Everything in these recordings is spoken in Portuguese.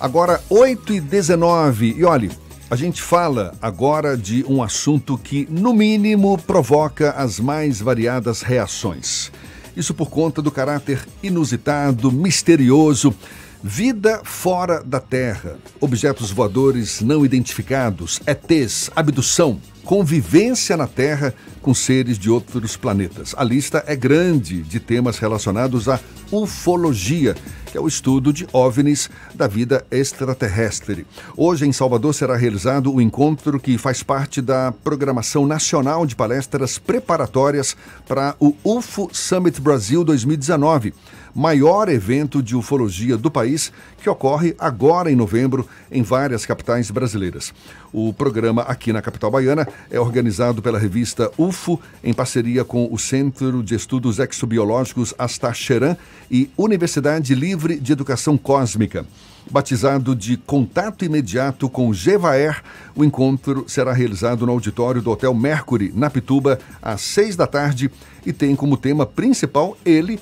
Agora, 8 e 19 e olhe, a gente fala agora de um assunto que, no mínimo, provoca as mais variadas reações. Isso por conta do caráter inusitado, misterioso. Vida fora da Terra, objetos voadores não identificados, ETs, abdução, convivência na Terra com seres de outros planetas. A lista é grande de temas relacionados à ufologia, que é o estudo de OVNIs da vida extraterrestre. Hoje, em Salvador, será realizado o encontro que faz parte da programação nacional de palestras preparatórias para o UFO Summit Brasil 2019 maior evento de ufologia do país, que ocorre agora em novembro em várias capitais brasileiras. O programa aqui na capital baiana é organizado pela revista UFO, em parceria com o Centro de Estudos Exobiológicos Astacheran e Universidade Livre de Educação Cósmica. Batizado de Contato Imediato com Gevaer, o encontro será realizado no auditório do Hotel Mercury, na Pituba, às seis da tarde e tem como tema principal ele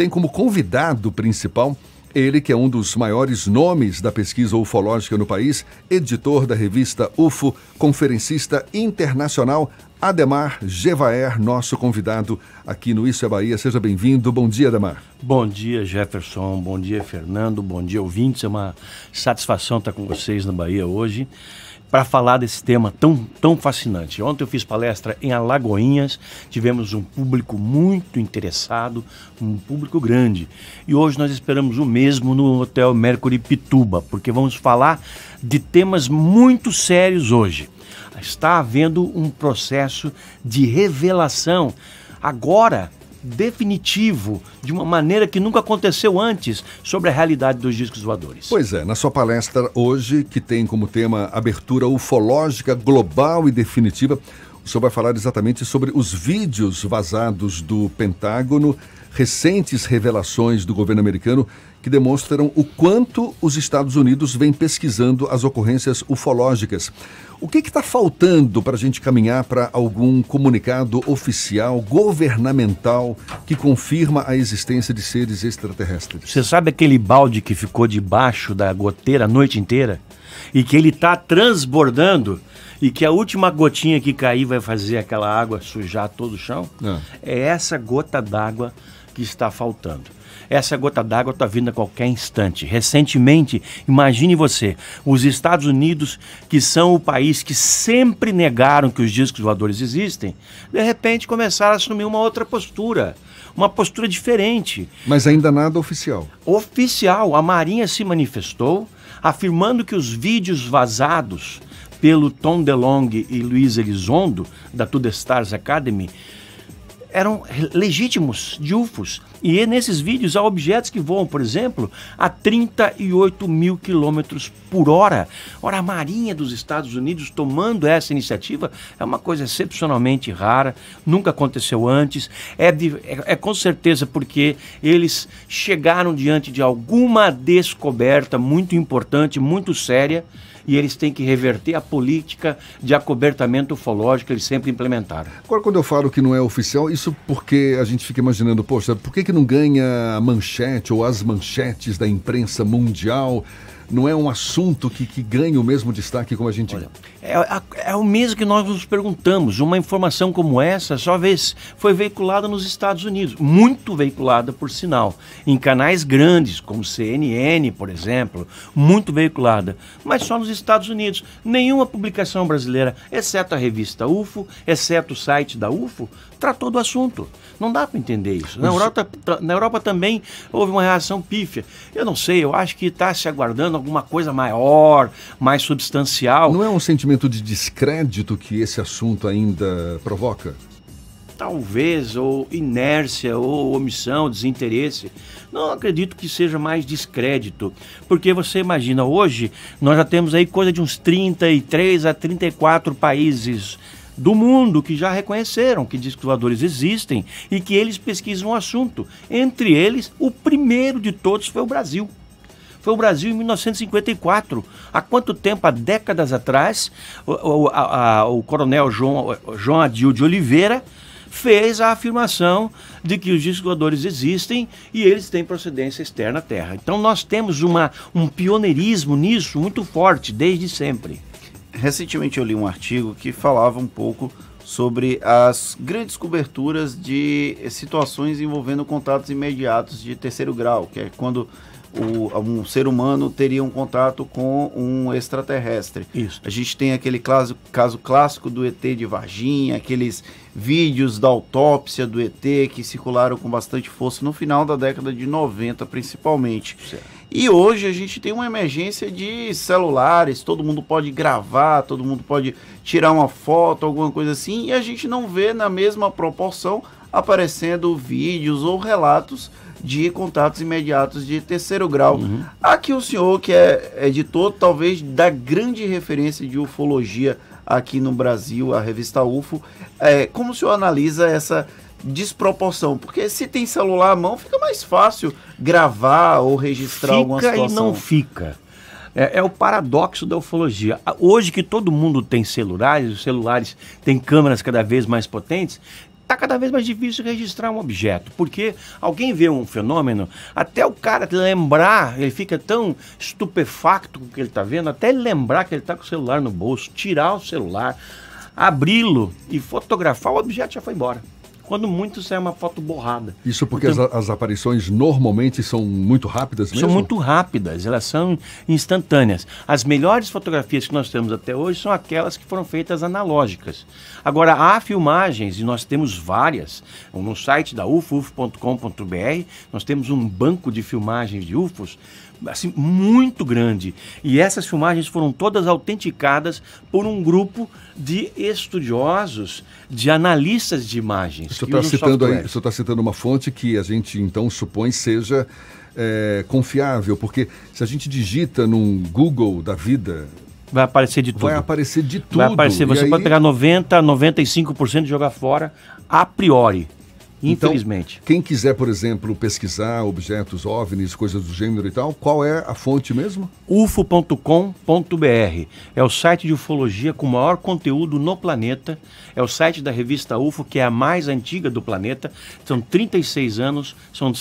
tem como convidado principal ele que é um dos maiores nomes da pesquisa ufológica no país, editor da revista UFO, conferencista internacional, Ademar Gevaer, nosso convidado aqui no Isso é Bahia. Seja bem-vindo. Bom dia, Ademar. Bom dia, Jefferson. Bom dia, Fernando. Bom dia, ouvintes. É uma satisfação estar com vocês na Bahia hoje para falar desse tema tão, tão fascinante. Ontem eu fiz palestra em Alagoinhas, tivemos um público muito interessado, um público grande. E hoje nós esperamos o mesmo no Hotel Mercury Pituba, porque vamos falar de temas muito sérios hoje. Está havendo um processo de revelação agora definitivo, de uma maneira que nunca aconteceu antes, sobre a realidade dos discos voadores. Pois é, na sua palestra hoje, que tem como tema abertura ufológica global e definitiva, o senhor vai falar exatamente sobre os vídeos vazados do Pentágono, recentes revelações do governo americano que demonstram o quanto os Estados Unidos vêm pesquisando as ocorrências ufológicas. O que está faltando para a gente caminhar para algum comunicado oficial, governamental, que confirma a existência de seres extraterrestres? Você sabe aquele balde que ficou debaixo da goteira a noite inteira? E que ele está transbordando? E que a última gotinha que cair vai fazer aquela água sujar todo o chão? Não. Ah. É essa gota d'água que está faltando. Essa gota d'água está vindo a qualquer instante. Recentemente, imagine você, os Estados Unidos, que são o país que sempre negaram que os discos voadores existem, de repente começaram a assumir uma outra postura uma postura diferente. Mas ainda nada oficial. Oficial. A Marinha se manifestou afirmando que os vídeos vazados pelo Tom DeLonge e Luiz Elizondo, da Tudo Stars Academy, eram legítimos de UFOs. E nesses vídeos há objetos que voam, por exemplo, a 38 mil quilômetros por hora. Ora, a Marinha dos Estados Unidos tomando essa iniciativa é uma coisa excepcionalmente rara, nunca aconteceu antes. É, de, é, é com certeza porque eles chegaram diante de alguma descoberta muito importante, muito séria e eles têm que reverter a política de acobertamento ufológico que eles sempre implementaram. Agora, quando eu falo que não é oficial, isso porque a gente fica imaginando, poxa, por que, que não ganha a manchete ou as manchetes da imprensa mundial? Não é um assunto que, que ganha o mesmo destaque como a gente. Olha, é, é, o mesmo que nós nos perguntamos. Uma informação como essa só vez foi veiculada nos Estados Unidos, muito veiculada, por sinal, em canais grandes, como CNN, por exemplo, muito veiculada, mas só nos Estados Unidos. Nenhuma publicação brasileira, exceto a revista UFO, exceto o site da UFO, tratou do assunto. Não dá para entender isso. Na Europa, na Europa também houve uma reação pífia. Eu não sei, eu acho que está se aguardando alguma coisa maior, mais substancial. Não é um sentimento de descrédito que esse assunto ainda provoca? Talvez, ou inércia, ou omissão, desinteresse. Não acredito que seja mais descrédito, porque você imagina, hoje nós já temos aí coisa de uns 33 a 34 países do mundo que já reconheceram que discos voadores existem e que eles pesquisam o assunto. Entre eles, o primeiro de todos foi o Brasil. Foi o Brasil em 1954. Há quanto tempo? Há décadas atrás, o, o, a, o coronel João, João Adil de Oliveira fez a afirmação de que os discos existem e eles têm procedência externa à Terra. Então nós temos uma, um pioneirismo nisso muito forte desde sempre. Recentemente eu li um artigo que falava um pouco sobre as grandes coberturas de situações envolvendo contatos imediatos de terceiro grau, que é quando o, um ser humano teria um contato com um extraterrestre. Isso. A gente tem aquele caso, caso clássico do ET de Varginha, aqueles vídeos da autópsia do ET que circularam com bastante força no final da década de 90, principalmente. Certo. E hoje a gente tem uma emergência de celulares, todo mundo pode gravar, todo mundo pode tirar uma foto, alguma coisa assim, e a gente não vê na mesma proporção aparecendo vídeos ou relatos de contatos imediatos de terceiro grau. Uhum. Aqui o senhor, que é editor, talvez da grande referência de ufologia aqui no Brasil, a revista UFO, é, como o senhor analisa essa desproporção? Porque se tem celular à mão, fica mais fácil gravar ou registrar fica alguma situação. Fica e não fica. É, é, o paradoxo da ufologia. Hoje que todo mundo tem celulares, os celulares têm câmeras cada vez mais potentes, está cada vez mais difícil registrar um objeto, porque alguém vê um fenômeno, até o cara lembrar, ele fica tão estupefacto com o que ele está vendo, até ele lembrar que ele está com o celular no bolso, tirar o celular, abri-lo e fotografar, o objeto já foi embora quando muito sai uma foto borrada. Isso porque então, as, as, aparições normalmente são muito rápidas mesmo? São muito rápidas, elas são instantâneas. As melhores fotografias que nós temos até hoje são aquelas que foram feitas analógicas. Agora, há filmagens, e nós temos várias, no site da UFO, ufo.com.br, nós temos um banco de filmagens de UFOs assim, muito grande. E essas filmagens foram todas autenticadas por um grupo de estudiosos, de analistas de imagens. Você está citando, aí, tá citando uma fonte que a gente então supõe seja é, confiável, porque se a gente digita num Google da vida. Vai aparecer de tudo. Vai aparecer de tudo. Vai aparecer, você pode pegar 90, 95% e jogar fora a priori. Então, Infelizmente. Então, quem quiser, por exemplo, pesquisar objetos OVNIs, coisas do gênero e tal, qual é a fonte mesmo? ufo.com.br. É o site de ufologia com maior conteúdo no planeta. É o site da revista UFO, que é a mais antiga do planeta. São 36 anos, são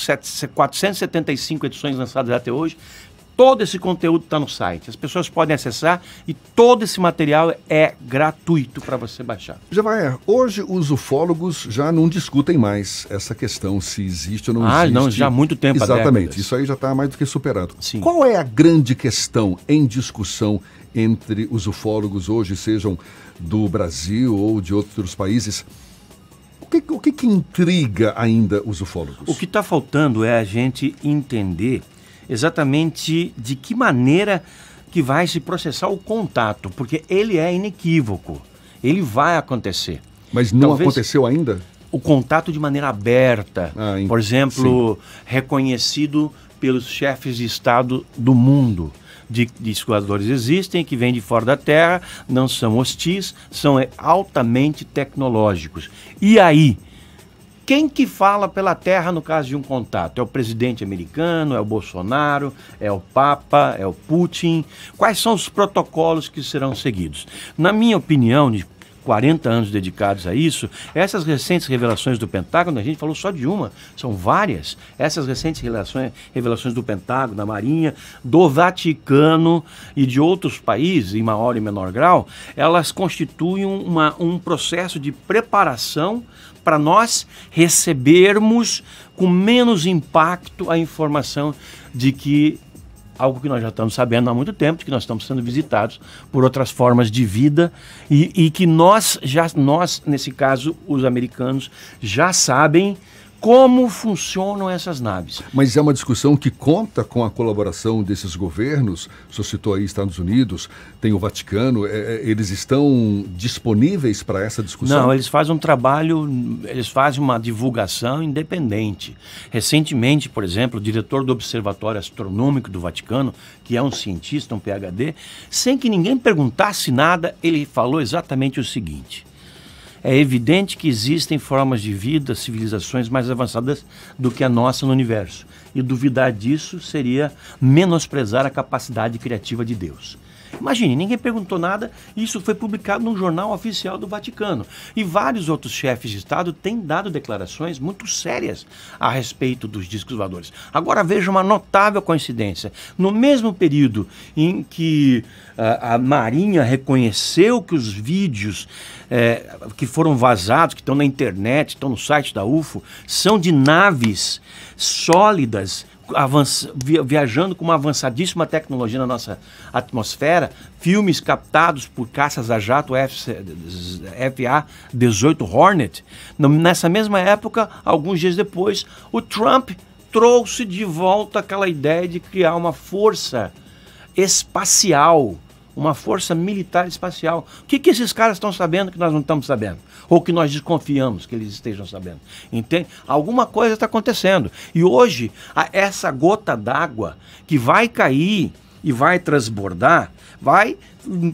475 edições lançadas até hoje. Todo esse conteúdo está no site. As pessoas podem acessar e todo esse material é gratuito para você baixar. Já vai. Hoje os ufólogos já não discutem mais essa questão se existe ou não ah, existe. Ah, não, já há muito tempo. Exatamente. Isso aí já está mais do que superado. Sim. Qual é a grande questão em discussão entre os ufólogos hoje, sejam do Brasil ou de outros países? O que, o que, que intriga ainda os ufólogos? O que está faltando é a gente entender exatamente de que maneira que vai se processar o contato, porque ele é inequívoco, ele vai acontecer. Mas não Talvez aconteceu ainda? O contato de maneira aberta, ah, por exemplo, sim. reconhecido pelos chefes de Estado do mundo. De, de escoadores existem, que vêm de fora da Terra, não são hostis, são altamente tecnológicos. E aí, quem que fala pela terra no caso de um contato? É o presidente americano, é o Bolsonaro, é o Papa, é o Putin? Quais são os protocolos que serão seguidos? Na minha opinião, de 40 anos dedicados a isso, essas recentes revelações do Pentágono, a gente falou só de uma, são várias. Essas recentes revelações, revelações do Pentágono, da Marinha, do Vaticano e de outros países, em maior e menor grau, elas constituem uma, um processo de preparação para nós recebermos com menos impacto a informação de que algo que nós já estamos sabendo há muito tempo, de que nós estamos sendo visitados por outras formas de vida e, e que nós já nós nesse caso os americanos já sabem como funcionam essas naves. Mas é uma discussão que conta com a colaboração desses governos. O senhor citou aí Estados Unidos, tem o Vaticano. É, é, eles estão disponíveis para essa discussão? Não, eles fazem um trabalho, eles fazem uma divulgação independente. Recentemente, por exemplo, o diretor do Observatório Astronômico do Vaticano, que é um cientista, um PhD, sem que ninguém perguntasse nada, ele falou exatamente o seguinte é evidente que existem formas de vida, civilizações mais avançadas do que a nossa no universo. E duvidar disso seria menosprezar a capacidade criativa de Deus. Imagine, ninguém perguntou nada, isso foi publicado num jornal oficial do Vaticano. E vários outros chefes de Estado têm dado declarações muito sérias a respeito dos discos voadores. Agora veja uma notável coincidência. No mesmo período em que uh, a Marinha reconheceu que os vídeos é, que foram vazados, que estão na internet, estão no site da UFO, são de naves sólidas viajando com uma avançadíssima tecnologia na nossa atmosfera, filmes captados por caças a jato FA-18 Hornet. Nessa mesma época, alguns dias depois, o Trump trouxe de volta aquela ideia de criar uma força espacial uma força militar espacial. O que, que esses caras estão sabendo que nós não estamos sabendo? Ou que nós desconfiamos que eles estejam sabendo? Entende? Alguma coisa está acontecendo. E hoje, essa gota d'água que vai cair e vai transbordar, vai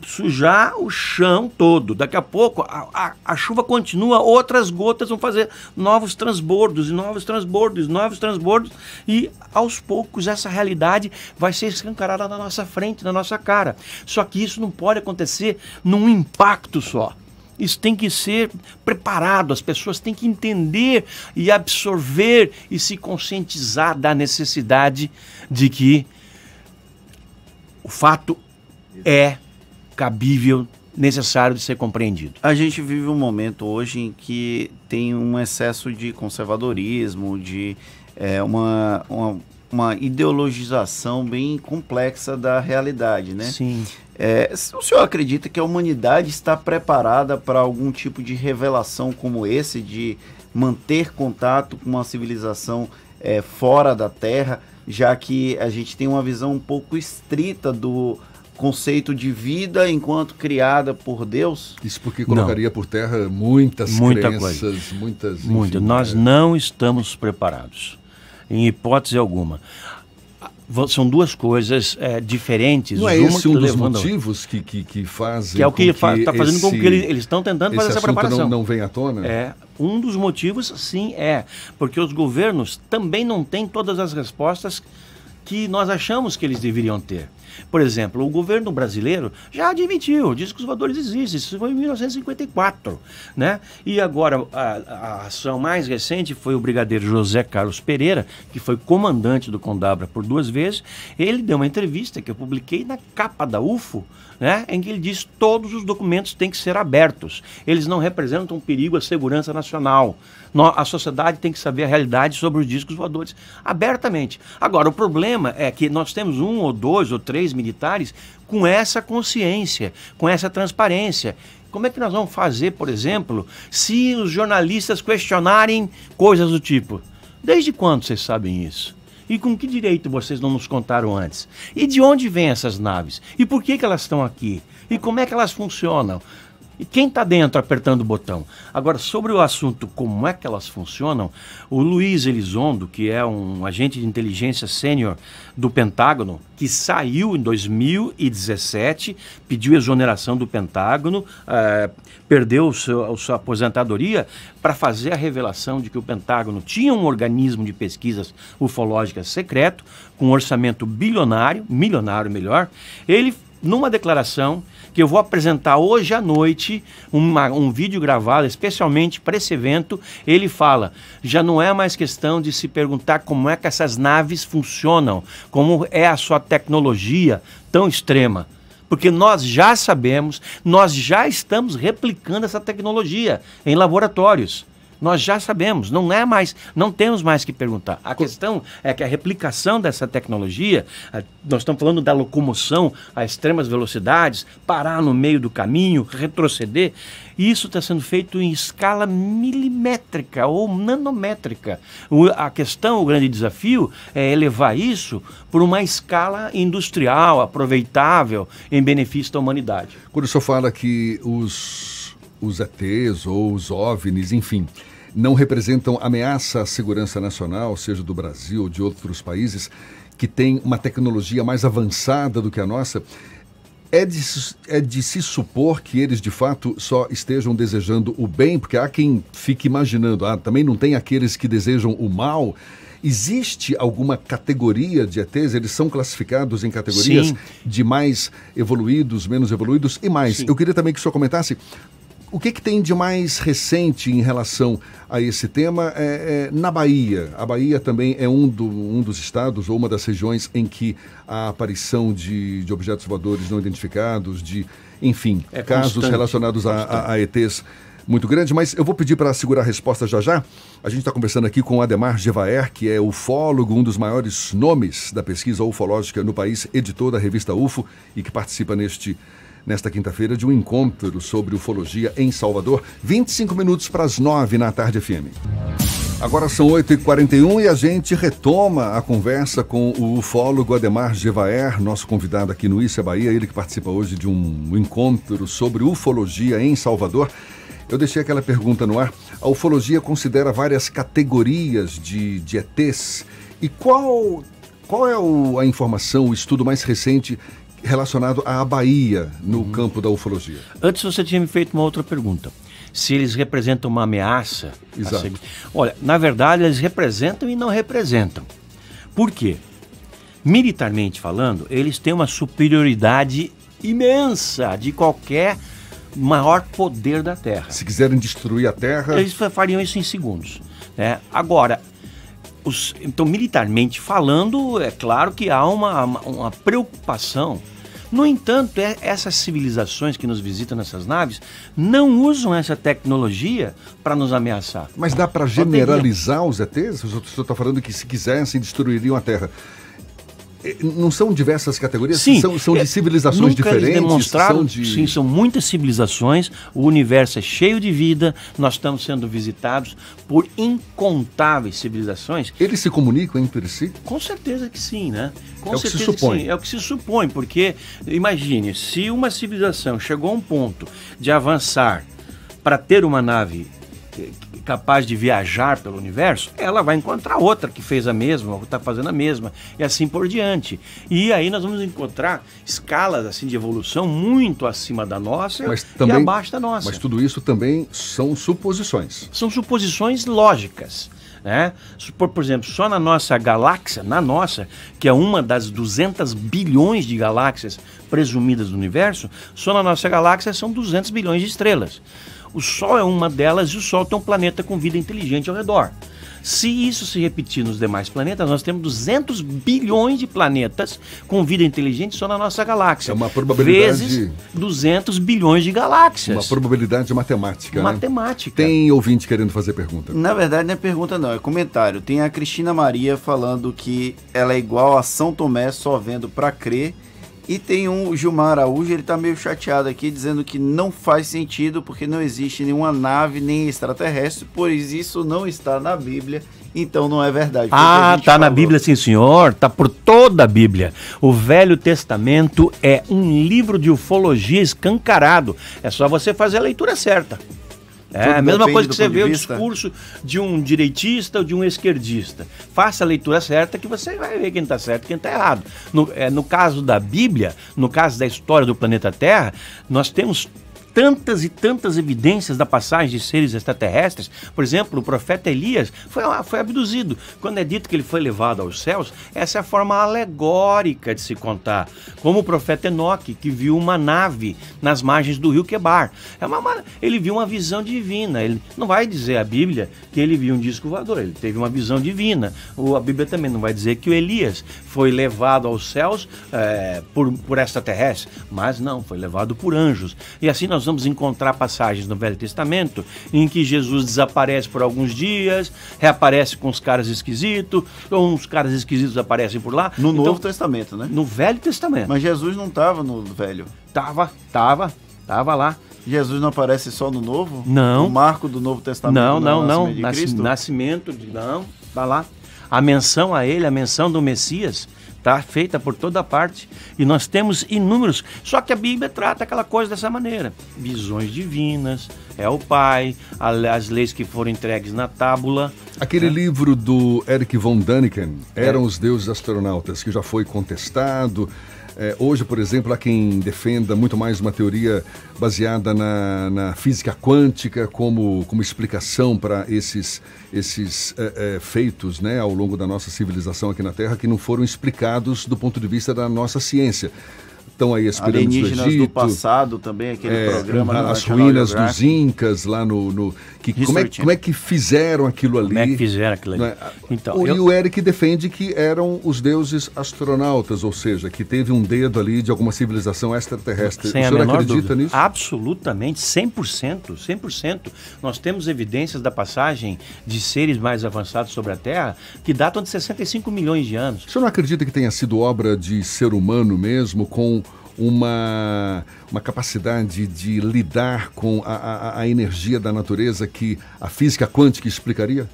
sujar o chão todo. Daqui a pouco a, a, a, chuva continua, outras gotas vão fazer novos transbordos, e novos transbordos, novos transbordos, e aos poucos essa realidade vai ser escancarada na nossa frente, na nossa cara. Só que isso não pode acontecer num impacto só. Isso tem que ser preparado, as pessoas têm que entender e absorver e se conscientizar da necessidade de que o fato é cabível, necessário de ser compreendido. A gente vive um momento hoje em que tem um excesso de conservadorismo, de é, uma, uma, uma, ideologização bem complexa da realidade, né? Sim. É, o senhor acredita que a humanidade está preparada para algum tipo de revelação como esse, de manter contato com uma civilização é, fora da Terra? Já que a gente tem uma visão um pouco estrita do conceito de vida enquanto criada por Deus. Isso porque colocaria não. por terra muitas Muita crenças, coisa. muitas. Muito. Nós é. não estamos preparados, em hipótese alguma são duas coisas é, diferentes. Não é esse um dos motivos que, que, que fazem. Que é o que está fazendo esse, com que eles estão tentando fazer essa preparação. Não, não vem à tona? É. Um dos motivos, sim, é. Porque os governos também não têm todas as respostas que nós achamos que eles deveriam ter. Por exemplo, o governo brasileiro já admitiu, disse que os voadores existem, isso foi em 1954. Né? E agora, a, a, ação mais recente foi o brigadeiro José Carlos Pereira, que foi comandante do Condabra por duas vezes. Ele deu uma entrevista que eu publiquei na capa da UFO, né, em que ele diz todos os documentos têm que ser abertos. Eles não representam um perigo à segurança nacional. A sociedade tem que saber a realidade sobre os discos voadores abertamente. Agora, o problema é que nós temos um ou dois ou três militares com essa consciência, com essa transparência. Como é que nós vamos fazer, por exemplo, se os jornalistas questionarem coisas do tipo? Desde quando vocês sabem isso? E com que direito vocês não nos contaram antes? E de onde vêm essas naves? E por que, que elas estão aqui? E como é que elas funcionam? E quem está dentro apertando o botão? Agora, sobre o assunto como é que elas funcionam, o Luiz Elizondo, que é um agente de inteligência sênior do Pentágono, que saiu em 2017, pediu exoneração do Pentágono, eh, perdeu seu, a sua aposentadoria para fazer a revelação de que o Pentágono tinha um organismo de pesquisas ufológicas secreto, com um orçamento bilionário, milionário melhor. Ele, numa declaração, que eu vou apresentar hoje à noite uma, um vídeo gravado especialmente para esse evento. Ele fala: já não é mais questão de se perguntar como é que essas naves funcionam, como é a sua tecnologia tão extrema. Porque nós já sabemos, nós já estamos replicando essa tecnologia em laboratórios. Nós já sabemos, não é mais, não temos mais que perguntar. A questão é que a replicação dessa tecnologia, nós estamos falando da locomoção a extremas velocidades, parar no meio do caminho, retroceder, isso está sendo feito em escala milimétrica ou nanométrica. O, a questão, o grande desafio é elevar isso por uma escala industrial, aproveitável, em benefício da humanidade. Quando o senhor fala que os os ETs ou os OVNIs, enfim, não representam ameaça à segurança nacional, seja do Brasil ou de outros países, que têm uma tecnologia mais avançada do que a nossa, é de, é de se supor que eles de fato só estejam desejando o bem, porque há quem fique imaginando, ah, também não tem aqueles que desejam o mal. Existe alguma categoria de ETs? Eles são classificados em categorias Sim. de mais evoluídos, menos evoluídos e mais. Sim. Eu queria também que o senhor comentasse o que, que tem de mais recente em relação a esse tema é, é, na Bahia? A Bahia também é um, do, um dos estados ou uma das regiões em que a aparição de, de objetos voadores não identificados, de, enfim, É casos relacionados a, a, a ETs muito grande, mas eu vou pedir para segurar a resposta já já. A gente está conversando aqui com Ademar Gevaer, que é ufólogo, um dos maiores nomes da pesquisa ufológica no país, editor da revista UFO e que participa neste nesta quinta-feira de um encontro sobre ufologia em Salvador, 25 minutos para as 9 na tarde FM. Agora são 8h41 e a gente retoma a conversa com o ufólogo Ademar Gevaer, nosso convidado aqui no Issa Bahia, ele que participa hoje de um encontro sobre ufologia em Salvador. Eu deixei aquela pergunta no ar. A ufologia considera várias categorias de, de ETs. E qual, qual é o, a informação, o estudo mais recente relacionado à Bahia no Uhum. campo da ufologia? Antes você tinha me feito uma outra pergunta. Se eles representam uma ameaça. Exato. seguir- Olha, na verdade, eles representam e não representam. Por quê? Militarmente falando, eles têm uma superioridade imensa de qualquer maior poder da Terra. Se quiserem destruir a Terra, Eles fa- fariam isso em segundos. Né? Agora, os- então, militarmente falando, é claro que há uma, uma, uma preocupação. No entanto, é- essas civilizações que nos visitam nessas naves não usam essa tecnologia para nos ameaçar. mas dá para generalizar os ETs? O senhor está falando que se quisessem destruiriam a Terra. Eh, Não são diversas categorias? Sim, São, são é, de civilizações nunca eles diferentes? demonstraram, são de... Sim, são muitas civilizações. O universo é cheio de vida. Nós estamos sendo visitados por incontáveis civilizações Eles se comunicam entre si? Com certeza que sim, né? Com É o que se supõe. sim. É o que se supõe, porque imagine, se uma civilização chegou a um ponto de avançar para ter uma nave capaz de viajar pelo universo, ela vai encontrar outra que fez a mesma, ou está fazendo a mesma, e assim por diante. E aí nós vamos encontrar escalas assim de evolução muito acima da nossa Mas e também, abaixo da nossa Mas tudo isso também são suposições. são suposições lógicas. Né? Por, por exemplo, só na nossa galáxia, na nossa, que é uma das 200 bilhões de galáxias presumidas do universo, só na nossa galáxia são 200 bilhões de estrelas. O Sol é uma delas e o Sol tem um planeta com vida inteligente ao redor. Se isso se repetir nos demais planetas, nós temos 200 bilhões de planetas com vida inteligente só na nossa galáxia. É uma probabilidade- Vezes 200 bilhões de galáxias. Uma probabilidade matemática. né? Matemática. Tem ouvinte querendo fazer pergunta. Na verdade, não é pergunta, não, é comentário. Tem a Cristina Maria falando que ela é igual a São Tomé, só vendo pra crer. E tem um o Gilmar Araújo, ele tá meio chateado aqui, dizendo que não faz sentido porque não existe nenhuma nave nem extraterrestre, pois isso não está na Bíblia, então não é verdade. Ah, tá na falou. Bíblia, sim, senhor. Tá por toda a Bíblia. O Velho Testamento é um livro de ufologia escancarado. É só você fazer a leitura certa. É a mesma coisa que você vê o discurso de um direitista ou de um esquerdista. Faça a leitura certa que você vai ver quem está certo e quem está errado. No, é, no caso da Bíblia, no caso da história do planeta Terra, nós temos tantas e tantas evidências da passagem de seres extraterrestres. Por exemplo, o profeta Elias foi, foi abduzido. Quando é dito que ele foi levado aos céus, essa é a forma alegórica de se contar. Como o profeta Enoque, que viu uma nave nas margens do rio Quebar. É uma, ele viu uma visão divina. Ele não vai dizer a Bíblia que ele viu um disco voador. Ele teve uma visão divina. O, a Bíblia também não vai dizer que o Elias foi levado aos céus eh, por, por extraterrestres. Mas não, foi levado por anjos. E assim nós vamos encontrar passagens no Velho Testamento em que Jesus desaparece por alguns dias, reaparece com os caras esquisitos, ou uns caras esquisitos aparecem por lá. No Então, Novo Testamento, né? no Velho Testamento. Mas Jesus não estava no Velho. Tava, tava, tava lá. Jesus não aparece só no Novo? Não. O marco do Novo Testamento Não, não, é o não. nascimento de Cristo? nascimento de. Não, tá lá. A menção a ele, a menção do Messias, tá feita por toda parte. E nós temos inúmeros. Só que a Bíblia trata aquela coisa dessa maneira: visões divinas, é o Pai, a- as leis que foram entregues na tábula. Aquele livro do Eric von Däniken, Eram os Deuses Astronautas, que já foi contestado. É, hoje, por exemplo, há quem defenda muito mais uma teoria baseada na, na física quântica como, como explicação para esses, esses é, é, feitos né, ao longo da nossa civilização aqui na Terra que não foram explicados do ponto de vista da nossa ciência estão aí as pirâmides do Egito. do passado também, aquele é, programa. As ruínas dos Incas lá no... no que, como, é, como é que fizeram aquilo ali? Como é que fizeram aquilo ali? É? Então, o, eu... E o Eric defende que eram os deuses astronautas, ou seja, que teve um dedo ali de alguma civilização extraterrestre. Sem o senhor acredita dúvida. nisso? Absolutamente, 100%, 100%. Nós temos evidências da passagem de seres mais avançados sobre a Terra que datam de 65 milhões de anos. O senhor não acredita que tenha sido obra de ser humano mesmo, com uma, uma capacidade de lidar com a, a, a energia da natureza que a física quântica explicaria?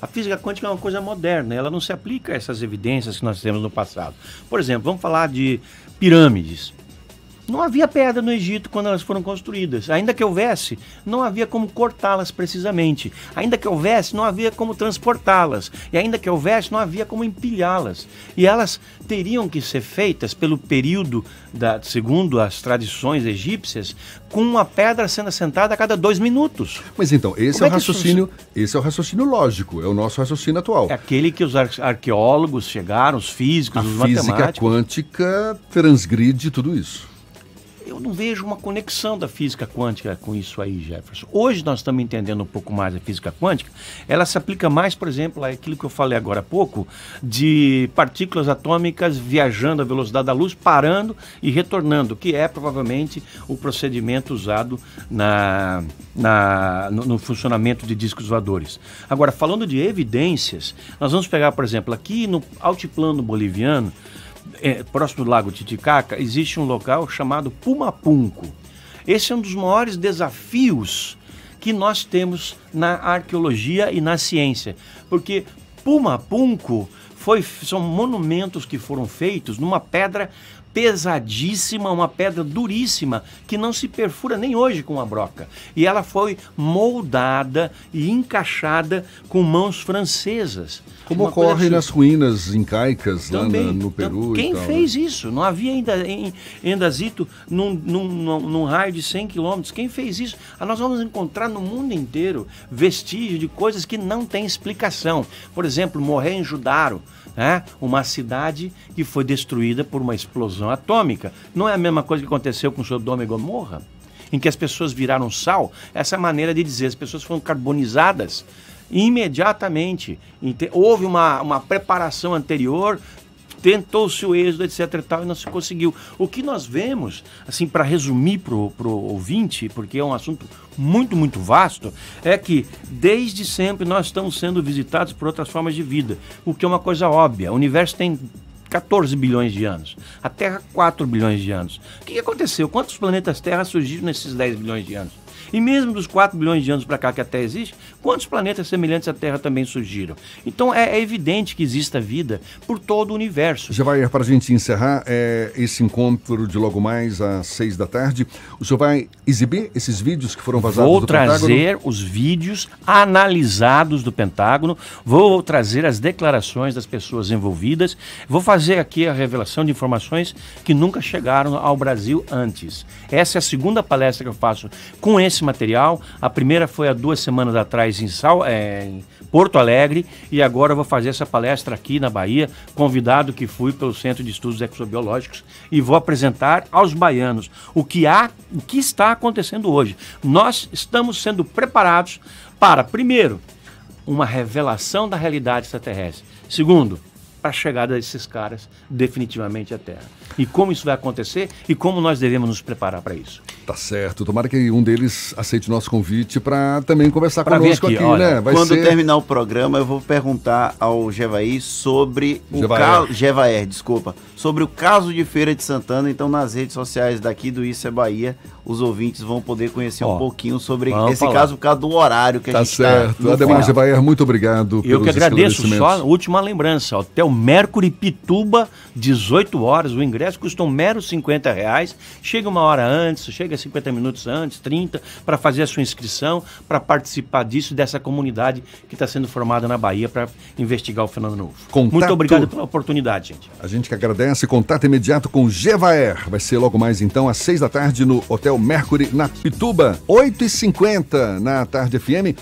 A física quântica é uma coisa moderna, ela não se aplica a essas evidências que nós temos no passado. Por exemplo, vamos falar de pirâmides. Não havia pedra no Egito quando elas foram construídas. Ainda que houvesse, não havia como cortá-las precisamente. Ainda que houvesse, não havia como transportá-las. E ainda que houvesse, não havia como empilhá-las. E elas teriam que ser feitas pelo período, da, segundo as tradições egípcias, com uma pedra sendo assentada a cada dois minutos. Mas então, esse Como é o é raciocínio, esse é o raciocínio lógico, é o nosso raciocínio atual. É aquele que os arqueólogos chegaram, os físicos, a os matemáticos. A física quântica transgride tudo isso eu não vejo uma conexão da física quântica com isso aí, Jefferson. Hoje nós estamos entendendo um pouco mais a física quântica. Ela se aplica mais, por exemplo, àquilo que eu falei agora há pouco, de partículas atômicas viajando à velocidade da luz, parando e retornando, que é provavelmente o procedimento usado na, na, no, no funcionamento de discos voadores. Agora, falando de evidências, nós vamos pegar, por exemplo, aqui no altiplano boliviano, é, próximo do Lago Titicaca, existe um local chamado Pumapunco. Esse é um dos maiores desafios que nós temos na arqueologia e na ciência, porque Pumapunco foi, são monumentos que foram feitos numa pedra pesadíssima, uma pedra duríssima que não se perfura nem hoje com uma broca. E ela foi moldada e encaixada com mãos francesas. Como ocorre nas ruínas incaicas Também, lá no Peru. Quem tal, fez né? isso? Não havia ainda em Endazito num, num, num, num, raio de 100 quilômetros. Quem fez isso? Ah, nós vamos encontrar no mundo inteiro vestígios de coisas que não têm explicação. Por exemplo, Mohenjo-Daro, né? uma cidade que foi destruída por uma explosão atômica. Não é a mesma coisa que aconteceu com Sodoma e Gomorra? Em que as pessoas viraram sal? Essa maneira de dizer, as pessoas foram carbonizadas imediatamente. Houve uma, uma preparação anterior, tentou-se o êxodo, etc e tal, e não se conseguiu. O que nós vemos, assim, para resumir para o ouvinte, porque é um assunto muito, muito vasto, é que desde sempre nós estamos sendo visitados por outras formas de vida, o que é uma coisa óbvia. O universo tem 14 bilhões de anos. A Terra, 4 bilhões de anos. O que aconteceu? Quantos planetas Terra surgiram nesses 10 bilhões de anos? E mesmo dos 4 bilhões de anos para cá que a Terra existe, quantos planetas semelhantes à Terra também surgiram? Então é, é evidente que exista vida por todo o universo. Já vai, para a gente encerrar é, esse encontro de logo mais às 6 da tarde, o senhor vai exibir esses vídeos que foram vazados vou do trazer os vídeos analisados do Pentágono, vou trazer as declarações das pessoas envolvidas, vou fazer aqui a revelação de informações que nunca chegaram ao Brasil antes. Essa é a segunda palestra que eu faço com esse material. A primeira foi há duas semanas atrás em, Sal, é, em Porto Alegre e agora vou fazer essa palestra aqui na Bahia, convidado que fui pelo Centro de Estudos Exobiológicos e vou apresentar aos baianos o que há, o que está acontecendo hoje. Nós estamos sendo preparados para, primeiro, uma revelação da realidade extraterrestre. Segundo, a chegada desses caras definitivamente à Terra. E como isso vai acontecer e como nós devemos nos preparar para isso. Tá certo. Tomara que um deles aceite o nosso convite para também conversar pra conosco aqui, aqui olha, né? Vai quando ser... terminar o programa, eu vou perguntar ao Jevaí sobre o caso. Jevaer, desculpa. Sobre o caso de Feira de Santana. Então, nas redes sociais daqui do Isso é Bahia, os ouvintes vão poder conhecer Ó, um pouquinho sobre esse falar. caso por causa do horário que tá a gente está. Tá certo. Ademar Jevaer, muito obrigado. Eu que agradeço. Só última lembrança. Ó, Mercury Pituba, 18 horas. O ingresso custa um mero 50 reais. Chega uma hora antes, chega 50 minutos antes, 30, para fazer a sua inscrição, para participar disso, dessa comunidade que está sendo formada na Bahia para investigar o fenômeno novo. Contato... Muito obrigado pela oportunidade, gente. A gente que agradece. Contato imediato com Gevaer. Vai ser logo mais então às 6 da tarde no Hotel Mercury, na Pituba. 8h50 na tarde FM.